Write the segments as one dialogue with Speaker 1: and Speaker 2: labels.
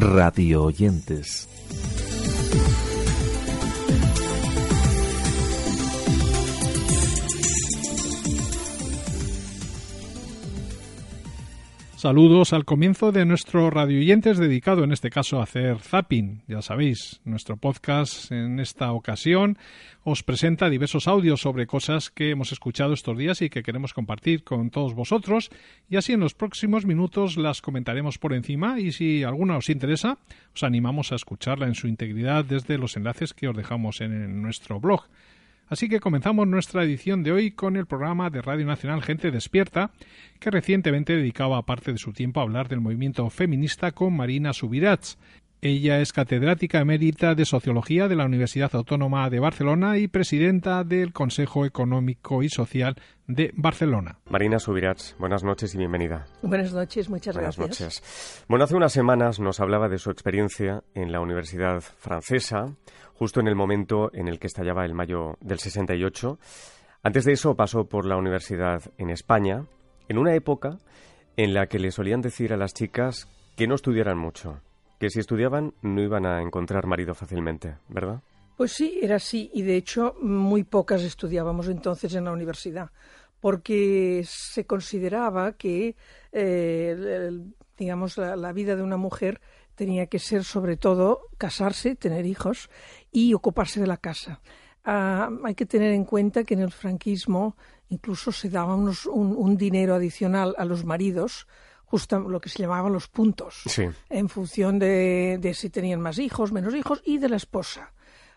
Speaker 1: radio oyentes.
Speaker 2: Saludos al comienzo de nuestro radio oyentes dedicado en este caso a hacer zapping. Ya sabéis, nuestro podcast en esta ocasión os presenta diversos audios sobre cosas que hemos escuchado estos días y que queremos compartir con todos vosotros y así en los próximos minutos las comentaremos por encima y si alguna os interesa os animamos a escucharla en su integridad desde los enlaces que os dejamos en nuestro blog. Así que comenzamos nuestra edición de hoy con el programa de Radio Nacional Gente Despierta, que recientemente dedicaba parte de su tiempo a hablar del movimiento feminista con Marina Subirats. Ella es catedrática emérita de Sociología de la Universidad Autónoma de Barcelona y presidenta del Consejo Económico y Social de Barcelona.
Speaker 3: Marina Subirats, buenas noches y bienvenida.
Speaker 4: Buenas noches, muchas
Speaker 3: buenas
Speaker 4: gracias.
Speaker 3: Noches. Bueno, hace unas semanas nos hablaba de su experiencia en la Universidad Francesa, justo en el momento en el que estallaba el mayo del 68. Antes de eso pasó por la universidad en España, en una época en la que le solían decir a las chicas que no estudiaran mucho, que si estudiaban no iban a encontrar marido fácilmente, ¿verdad?
Speaker 4: Pues sí, era así, y de hecho muy pocas estudiábamos entonces en la universidad, porque se consideraba que, eh, digamos, la, vida de una mujer tenía que ser sobre todo casarse, tener hijos y ocuparse de la casa. Uh, hay que tener en cuenta que en el franquismo incluso se daba unos, un, un, dinero adicional a los maridos, justo lo que se llamaban los puntos,
Speaker 3: sí.
Speaker 4: en función de, de si tenían más hijos, menos hijos y de la esposa.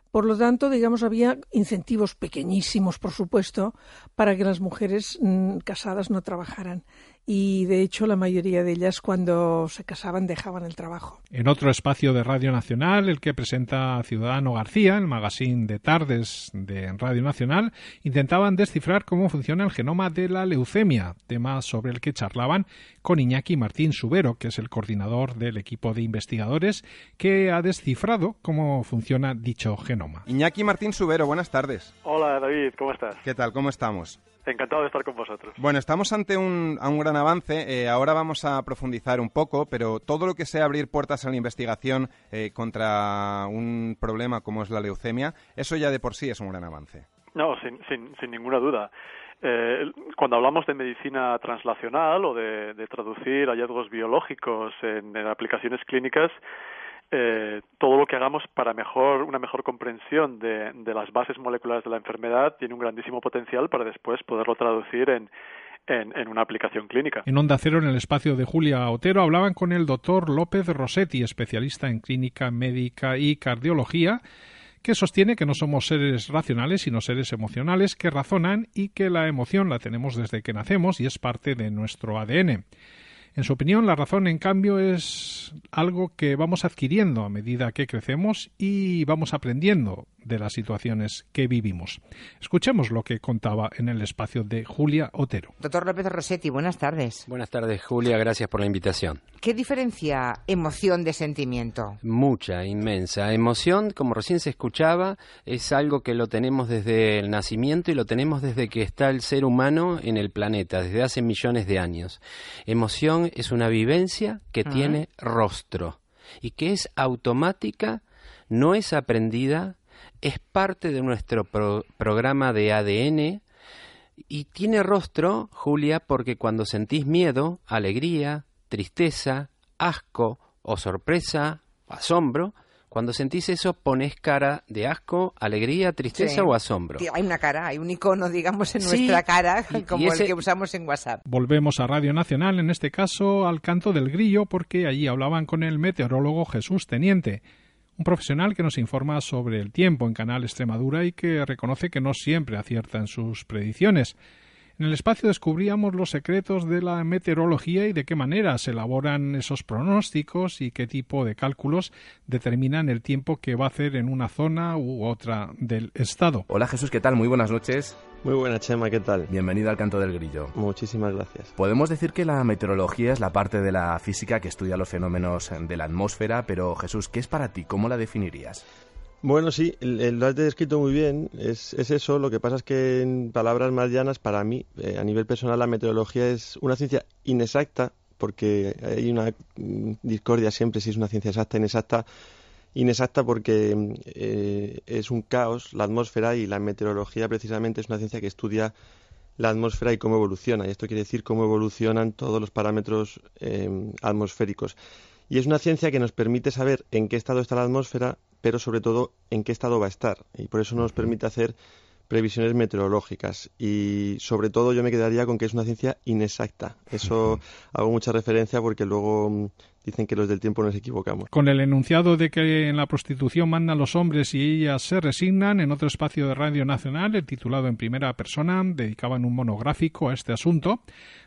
Speaker 4: Por lo tanto, digamos, había incentivos pequeñísimos, por supuesto, para que las mujeres mmm, casadas no trabajaran y de hecho la mayoría de ellas cuando se casaban dejaban el trabajo.
Speaker 2: En otro espacio de Radio Nacional, el que presenta Ciudadano García, el magazine de tardes de Radio Nacional, intentaban descifrar cómo funciona el genoma de la leucemia, tema sobre el que charlaban con Iñaki Martín Subero, que es el coordinador del equipo de investigadores que ha descifrado cómo funciona dicho genoma.
Speaker 5: Iñaki Martín Subero, buenas tardes.
Speaker 6: Hola David, ¿cómo estás?
Speaker 5: ¿Qué tal? ¿Cómo estamos?
Speaker 6: Encantado de estar con vosotros.
Speaker 5: Bueno, estamos ante un, un gran avance. Eh, ahora vamos a profundizar un poco, pero todo lo que sea abrir puertas a la investigación eh, contra un problema como es la leucemia, eso ya de por sí es un gran avance.
Speaker 6: No, sin, sin, sin ninguna duda. Eh, cuando hablamos de medicina translacional o de, de traducir hallazgos biológicos en, en aplicaciones clínicas, eh, todo lo que hagamos para mejor una mejor comprensión de, de, las bases moleculares de la enfermedad tiene un grandísimo potencial para después poderlo traducir en, en, en, una aplicación clínica.
Speaker 2: En Onda Cero, en el espacio de Julia Otero, hablaban con el doctor López Rossetti, especialista en clínica médica y cardiología, que sostiene que no somos seres racionales, sino seres emocionales que razonan y que la emoción la tenemos desde que nacemos y es parte de nuestro ADN. En su opinión, la razón, en cambio, es algo que vamos adquiriendo a medida que crecemos y vamos aprendiendo de las situaciones que vivimos. Escuchemos lo que contaba en el espacio de Julia Otero.
Speaker 7: Doctor López Rossetti, buenas tardes.
Speaker 8: Buenas tardes, Julia, gracias por la invitación.
Speaker 7: ¿Qué diferencia emoción de sentimiento?
Speaker 8: Mucha, inmensa. Emoción, como recién se escuchaba, es algo que lo tenemos desde el nacimiento y lo tenemos desde que está el ser humano en el planeta, desde hace millones de años. Emoción es una vivencia que uh -huh. tiene rostro y que es automática, no es aprendida, es parte de nuestro pro programa de ADN y tiene rostro, Julia, porque cuando sentís miedo, alegría, tristeza, asco o sorpresa, asombro, cuando sentís eso pones cara de asco, alegría, tristeza
Speaker 7: sí.
Speaker 8: o asombro.
Speaker 7: Hay una cara, hay un icono, digamos, en sí. nuestra cara, como y ese... el que usamos en WhatsApp.
Speaker 2: Volvemos a Radio Nacional, en este caso al canto del grillo, porque allí hablaban con el meteorólogo Jesús Teniente un profesional que nos informa sobre el tiempo en Canal Extremadura y que reconoce que no siempre acierta en sus predicciones. En el espacio descubríamos los secretos de la meteorología y de qué manera se elaboran esos pronósticos y qué tipo de cálculos determinan el tiempo que va a hacer en una zona u otra del estado.
Speaker 9: Hola Jesús, ¿qué tal? Muy buenas noches.
Speaker 10: Muy buena, Chema, ¿qué tal?
Speaker 9: Bienvenido al Canto del Grillo.
Speaker 10: Muchísimas gracias.
Speaker 9: Podemos decir que la meteorología es la parte de la física que estudia los fenómenos de la atmósfera, pero Jesús, ¿qué es para ti? ¿Cómo la definirías?
Speaker 10: Bueno, sí, lo has descrito muy bien, es, es, eso, lo que pasa es que en palabras más llanas, para mí, eh, a nivel personal, la meteorología es una ciencia inexacta, porque hay una discordia siempre si es una ciencia exacta inexacta. Inexacta porque eh, es un caos la atmósfera y la meteorología precisamente es una ciencia que estudia la atmósfera y cómo evoluciona. Y esto quiere decir cómo evolucionan todos los parámetros eh, atmosféricos. Y es una ciencia que nos permite saber en qué estado está la atmósfera, pero sobre todo en qué estado va a estar. Y por eso nos permite hacer previsiones meteorológicas. Y sobre todo yo me quedaría con que es una ciencia inexacta. Eso hago mucha referencia porque luego mm, dicen que los del tiempo nos equivocamos.
Speaker 2: Con el enunciado de que en la prostitución mandan los hombres y ellas se resignan, en otro espacio de Radio Nacional, el titulado en primera persona, dedicaban un monográfico a este asunto,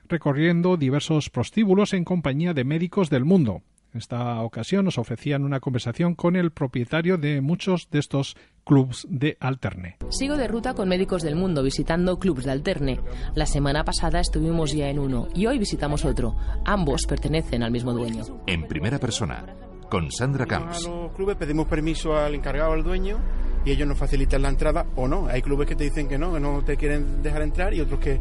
Speaker 2: recorriendo diversos prostíbulos en compañía de médicos del mundo. En esta ocasión nos ofrecían una conversación con el propietario de muchos de estos clubs de alterne.
Speaker 11: Sigo de ruta con médicos del mundo visitando clubs de alterne. La semana pasada estuvimos ya en uno y hoy visitamos otro. Ambos pertenecen al mismo dueño.
Speaker 12: En primera persona, con Sandra Camps.
Speaker 13: A los clubes pedimos permiso al encargado, al dueño, y ellos nos facilitan la entrada o no. Hay clubes que te dicen que no, que no te quieren dejar entrar y otros que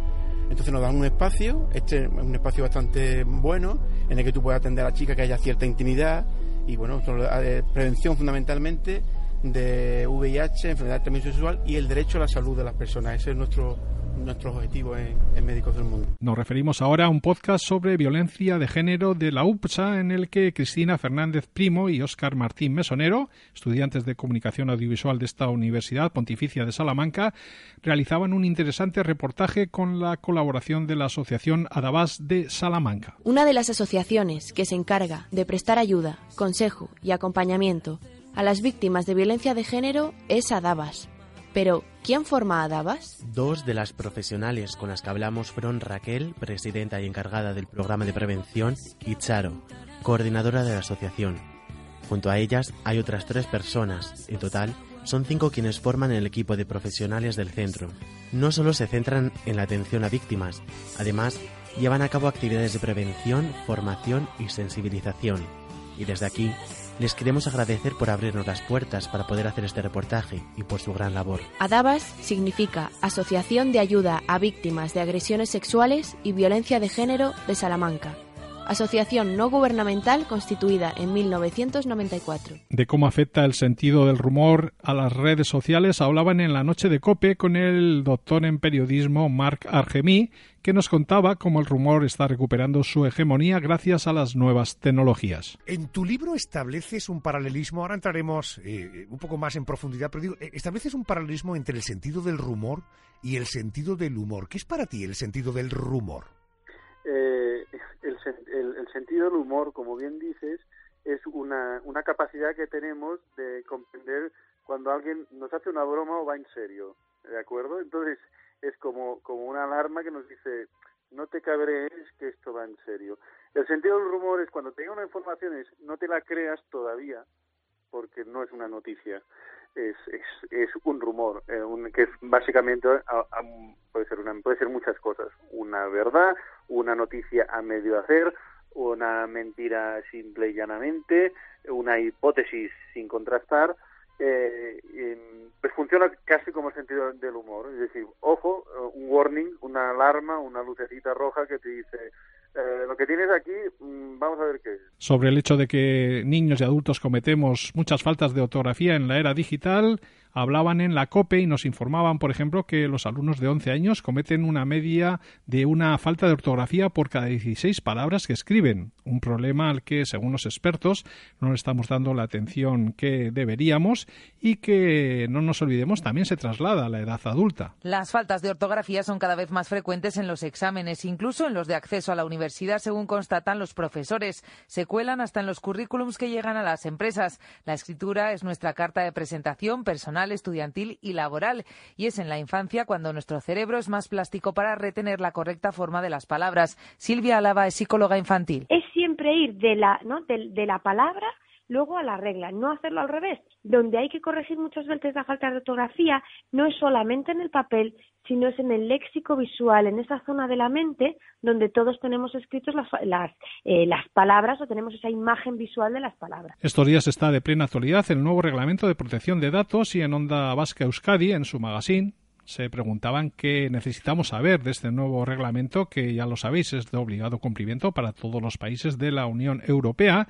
Speaker 13: entonces nos dan un espacio, este es un espacio bastante bueno, en el que tú puedes atender a la chica que haya cierta intimidad y bueno, eh, prevención fundamentalmente de VIH, enfermedad de transmisión sexual y el derecho a la salud de las personas. Ese es nuestro nuestros objetivos en, Médicos del Mundo.
Speaker 2: Nos referimos ahora a un podcast sobre violencia de género de la UPSA en el que Cristina Fernández Primo y Óscar Martín Mesonero, estudiantes de comunicación audiovisual de esta Universidad Pontificia de Salamanca, realizaban un interesante reportaje con la colaboración de la Asociación Adabas de Salamanca.
Speaker 14: Una de las asociaciones que se encarga de prestar ayuda, consejo y acompañamiento a las víctimas de violencia de género es Adabas pero, ¿quién forma a Davas?
Speaker 15: Dos de las profesionales con las que hablamos fueron Raquel, presidenta y encargada del programa de prevención, y Charo, coordinadora de la asociación. Junto a ellas hay otras tres personas. En total, son cinco quienes forman el equipo de profesionales del centro. No solo se centran en la atención a víctimas, además llevan a cabo actividades de prevención, formación y sensibilización. Y desde aquí les queremos agradecer por abrirnos las puertas para poder hacer este reportaje y por su gran labor.
Speaker 14: ADABAS significa Asociación de Ayuda a Víctimas de Agresiones Sexuales y Violencia de Género de Salamanca asociación no gubernamental constituida en 1994.
Speaker 2: De cómo afecta el sentido del rumor a las redes sociales hablaban en la noche de COPE con el doctor en periodismo Marc Argemí, que nos contaba cómo el rumor está recuperando su hegemonía gracias a las nuevas tecnologías.
Speaker 16: En tu libro estableces un paralelismo, ahora entraremos eh, un poco más en profundidad, pero digo, eh, estableces un paralelismo entre el sentido del rumor y el sentido del humor. ¿Qué es para ti el sentido del rumor?
Speaker 17: Eh, el, el, sentido del humor, como bien dices, es una, una capacidad que tenemos de comprender cuando alguien nos hace una broma o va en serio, ¿de acuerdo? Entonces es como, como una alarma que nos dice, no te cabrees que esto va en serio. El sentido del rumor es cuando te llega una información es, no te la creas todavía, porque no es una noticia es, es, es un rumor, eh, que es básicamente, puede, ser puede ser muchas cosas, una verdad, una noticia a medio hacer, una mentira simple y llanamente, una hipótesis sin contrastar, eh, pues funciona casi como el sentido del humor, es decir, ojo, un warning, una alarma, una lucecita roja que te dice eh, lo que tienes aquí, mm, vamos a ver qué.
Speaker 2: Sobre el hecho de que niños y adultos cometemos muchas faltas de ortografía en la era digital, hablaban en la COPE y nos informaban, por ejemplo, que los alumnos de 11 años cometen una media de una falta de ortografía por cada 16 palabras que escriben, un problema al que, según los expertos, no le estamos dando la atención que deberíamos y que, no nos olvidemos, también se traslada a la edad adulta.
Speaker 7: Las faltas de ortografía son cada vez más frecuentes en los exámenes, incluso en los de acceso a la universidad, según constatan los profesores. Se cuelan hasta en los currículums que llegan a las empresas. La escritura es nuestra carta de presentación personal estudiantil y laboral. Y es en la infancia cuando nuestro cerebro es más plástico para retener la correcta forma de las palabras. Silvia Alaba es psicóloga infantil.
Speaker 18: Es ir de la, ¿no? de la palabra luego a la regla, no hacerlo al revés. Donde hay que corregir muchas veces la falta de ortografía no es solamente en el papel, sino es en el léxico visual, en esa zona de la mente donde todos tenemos escritos las, las, eh, las palabras o tenemos esa imagen visual de las palabras.
Speaker 2: Estos días está de plena actualidad el nuevo reglamento de protección de datos y en Onda Vasca Euskadi, en su magazine, se preguntaban qué necesitamos saber de este nuevo reglamento que ya lo sabéis es de obligado cumplimiento para todos los países de la Unión Europea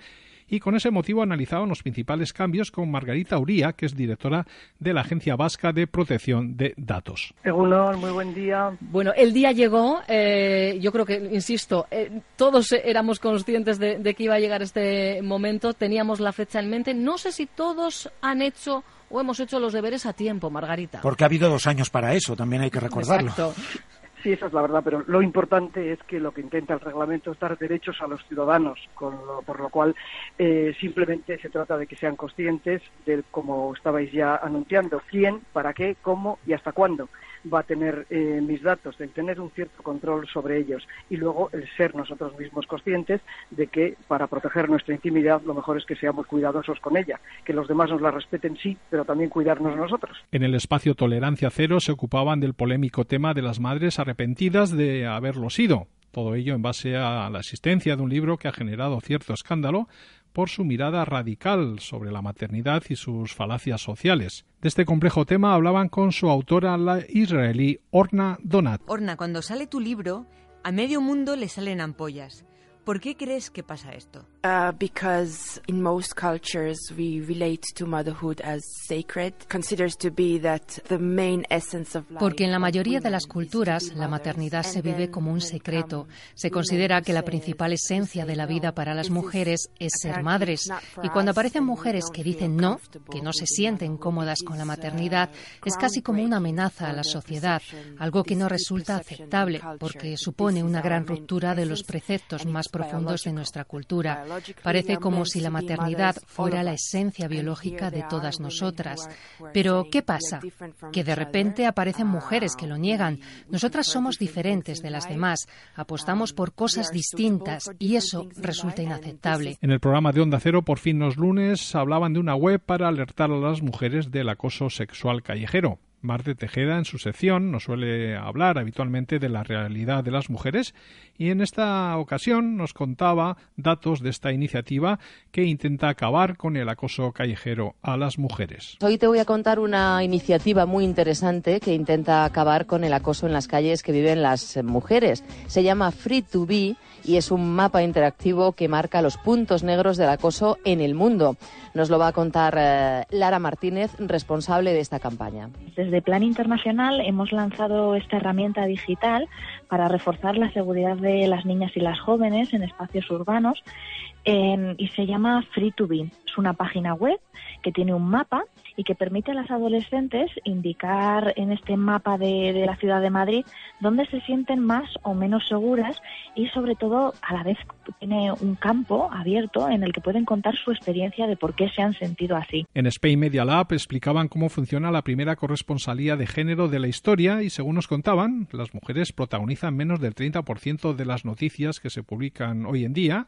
Speaker 2: y con ese motivo analizaban los principales cambios con Margarita Uría, que es directora de la Agencia Vasca de Protección de Datos.
Speaker 19: Egunon, muy buen día.
Speaker 20: Bueno, el día llegó, eh, yo creo que, insisto, eh, todos éramos conscientes de, de que iba a llegar este momento, teníamos la fecha en mente. No sé si todos han hecho o hemos hecho los deberes a tiempo, Margarita.
Speaker 16: Porque ha habido dos años para eso, también hay que recordarlo.
Speaker 20: Exacto.
Speaker 19: Sí, esa es la verdad, pero lo importante es que lo que intenta el reglamento es dar derechos a los ciudadanos, con lo- por lo cual eh, simplemente se trata de que sean conscientes de, como estabais ya anunciando, quién, para qué, cómo y hasta cuándo va a tener eh, mis datos, el tener un cierto control sobre ellos y luego el ser nosotros mismos conscientes de que para proteger nuestra intimidad lo mejor es que seamos cuidadosos con ella, que los demás nos la respeten sí, pero también cuidarnos nosotros.
Speaker 2: En el espacio Tolerancia Cero se ocupaban del polémico tema de las madres arrepentidas de haberlo sido. Todo ello en base a la existencia de un libro que ha generado cierto escándalo por su mirada radical sobre la maternidad y sus falacias sociales. De este complejo tema hablaban con su autora, la israelí Orna Donat.
Speaker 21: Orna, cuando sale tu libro, a medio mundo le salen ampollas. ¿Por qué crees que pasa esto?
Speaker 22: Uh, because in most cultures we relate to motherhood as sacred, considers to be that the main essence of life.
Speaker 23: Porque en la mayoría de las culturas la maternidad se vive como un secreto. Se considera que la principal esencia de la vida para las mujeres es ser madres. Y cuando aparecen mujeres que dicen no, que no se sienten cómodas con la maternidad, es casi como una amenaza a la sociedad, algo que no resulta aceptable porque supone una gran ruptura de los preceptos más profundos de nuestra cultura. Parece como si la maternidad fuera la esencia biológica de todas nosotras. Pero, ¿qué pasa? Que de repente aparecen mujeres que lo niegan. Nosotras somos diferentes de las demás, apostamos por cosas distintas y eso resulta inaceptable.
Speaker 2: En el programa de Onda Cero, por fin los lunes, hablaban de una web para alertar a las mujeres del acoso sexual callejero. Marte Tejeda, en su sección, nos suele hablar habitualmente de la realidad de las mujeres y en esta ocasión nos contaba datos de esta iniciativa que intenta acabar con el acoso callejero a las mujeres.
Speaker 24: Hoy te voy a contar una iniciativa muy interesante que intenta acabar con el acoso en las calles que viven las mujeres. Se llama Free to Be y es un mapa interactivo que marca los puntos negros del acoso en el mundo. Nos lo va a contar eh, Lara Martínez, responsable de esta campaña.
Speaker 25: Desde Plan Internacional hemos lanzado esta herramienta digital para reforzar la seguridad de las niñas y las jóvenes en espacios urbanos eh, y se llama Free to Be. Es una página web que tiene un mapa y que permite a las adolescentes indicar en este mapa de, la ciudad de Madrid dónde se sienten más o menos seguras y sobre todo a la vez tiene un campo abierto en el que pueden contar su experiencia de por qué se han sentido así.
Speaker 2: En Spain Media Lab explicaban cómo funciona la primera corresponsalía de género de la historia y según nos contaban, las mujeres protagonizan menos del 30% de las noticias que se publican hoy en día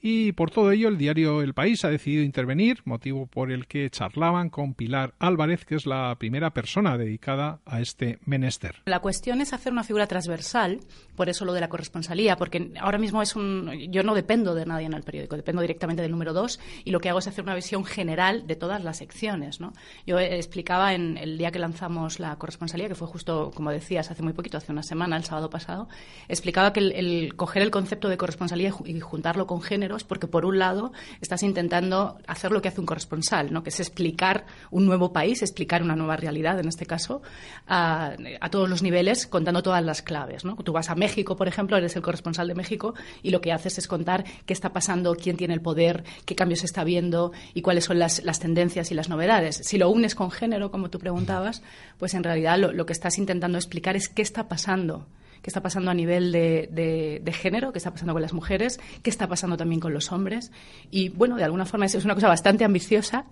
Speaker 2: y por todo ello el diario El País ha decidido intervenir, motivo por el que charlaban con Pilar Álvarez, que es la primera persona dedicada a este menester.
Speaker 26: La cuestión es hacer una figura transversal, por eso lo de la corresponsalía, porque ahora mismo es un yo no dependo de nadie en el periódico, dependo directamente del número 2 y lo que hago es hacer una visión general de todas las secciones, ¿no? Yo explicaba en el día que lanzamos la corresponsalía, que fue justo como decías hace muy poquito, hace una semana, el sábado pasado, explicaba que el, el coger el concepto de corresponsalía y juntarlo con género porque por un lado estás intentando hacer lo que hace un corresponsal, ¿no? que es explicar un nuevo país, explicar una nueva realidad, en este caso, a, a todos los niveles, contando todas las claves. Tú vas a México, por ejemplo, eres el corresponsal de México y lo que haces es contar qué está pasando, quién tiene el poder, qué cambios está viendo y cuáles son las, tendencias y las novedades. Si lo unes con género, como tú preguntabas, pues en realidad lo que estás intentando explicar es qué está pasando qué está pasando a nivel de, género, qué está pasando con las mujeres, qué está pasando también con los hombres. Y bueno, de alguna forma es, es una cosa bastante ambiciosa,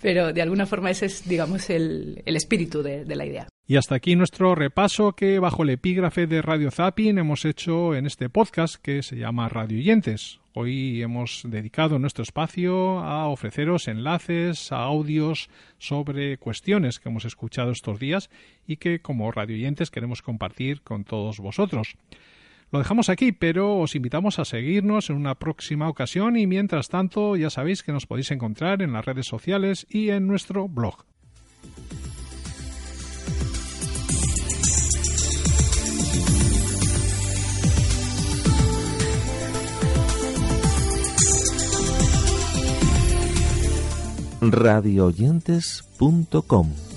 Speaker 26: pero de alguna forma ese es, digamos, el, el espíritu de, la idea.
Speaker 2: Y hasta aquí nuestro repaso que bajo el epígrafe de Radio Zapping hemos hecho en este podcast que se llama Radio Oyentes. Hoy hemos dedicado nuestro espacio a ofreceros enlaces, a audios sobre cuestiones que hemos escuchado estos días y que como radioyentes queremos compartir con todos vosotros. Lo dejamos aquí, pero os invitamos a seguirnos en una próxima ocasión y mientras tanto ya sabéis que nos podéis encontrar en las redes sociales y en nuestro blog.
Speaker 27: radioyentes.com